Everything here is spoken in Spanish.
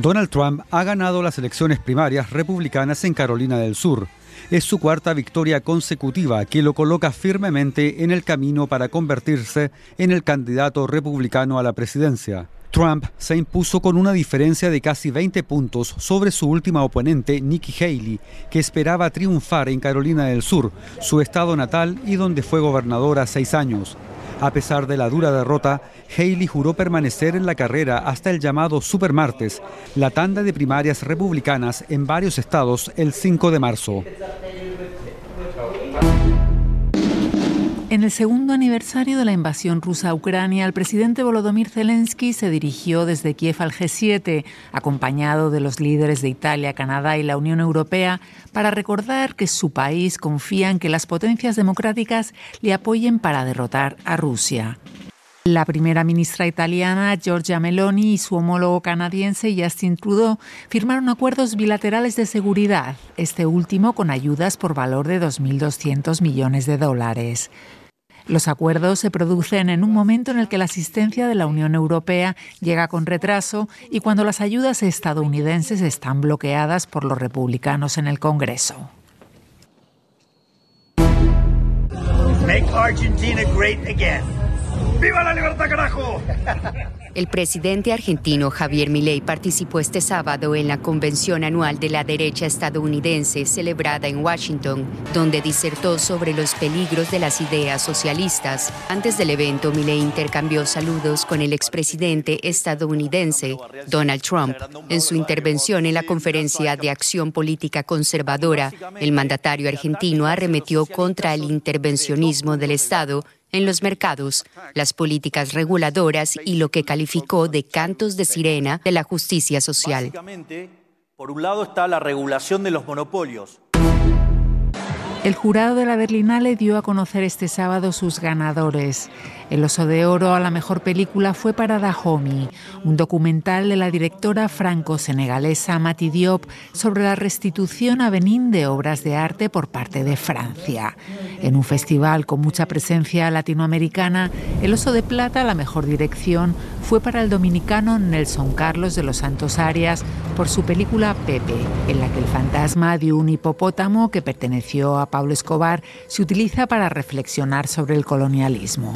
Donald Trump ha ganado las elecciones primarias republicanas en Carolina del Sur. Es su cuarta victoria consecutiva que lo coloca firmemente en el camino para convertirse en el candidato republicano a la presidencia. Trump se impuso con una diferencia de casi 20 puntos sobre su última oponente, Nikki Haley, que esperaba triunfar en Carolina del Sur, su estado natal y donde fue gobernadora seis años. A pesar de la dura derrota, Haley juró permanecer en la carrera hasta el llamado Supermartes, la tanda de primarias republicanas en varios estados el 5 de marzo. En el segundo aniversario de la invasión rusa a Ucrania, el presidente Volodymyr Zelensky se dirigió desde Kiev al G7, acompañado de los líderes de Italia, Canadá y la Unión Europea, para recordar que su país confía en que las potencias democráticas le apoyen para derrotar a Rusia. La primera ministra italiana, Giorgia Meloni, y su homólogo canadiense, Justin Trudeau, firmaron acuerdos bilaterales de seguridad, este último con ayudas por valor de 2.200 millones de dólares. Los acuerdos se producen en un momento en el que la asistencia de la Unión Europea llega con retraso y cuando las ayudas estadounidenses están bloqueadas por los republicanos en el Congreso. Make Argentina great again. ¡Viva la libertad, carajo! El presidente argentino Javier Milei participó este sábado en la convención anual de la derecha estadounidense celebrada en Washington, donde disertó sobre los peligros de las ideas socialistas. Antes del evento, Milei intercambió saludos con el expresidente estadounidense Donald Trump. En su intervención en la conferencia de acción política conservadora, el mandatario argentino arremetió contra el intervencionismo del Estado en los mercados, las políticas reguladoras y lo que calificó de cantos de sirena de la justicia social. Por un lado está la regulación de los monopolios. El jurado de la Berlinale dio a conocer este sábado sus ganadores. El Oso de Oro a la mejor película fue para Dahomey, un documental de la directora franco-senegalesa Mati Diop sobre la restitución a Benín de obras de arte por parte de Francia. En un festival con mucha presencia latinoamericana, el Oso de Plata, la mejor dirección, fue para el dominicano Nelson Carlos de los Santos Arias por su película Pepe, en la que el fantasma de un hipopótamo que perteneció a Pablo Escobar se utiliza para reflexionar sobre el colonialismo.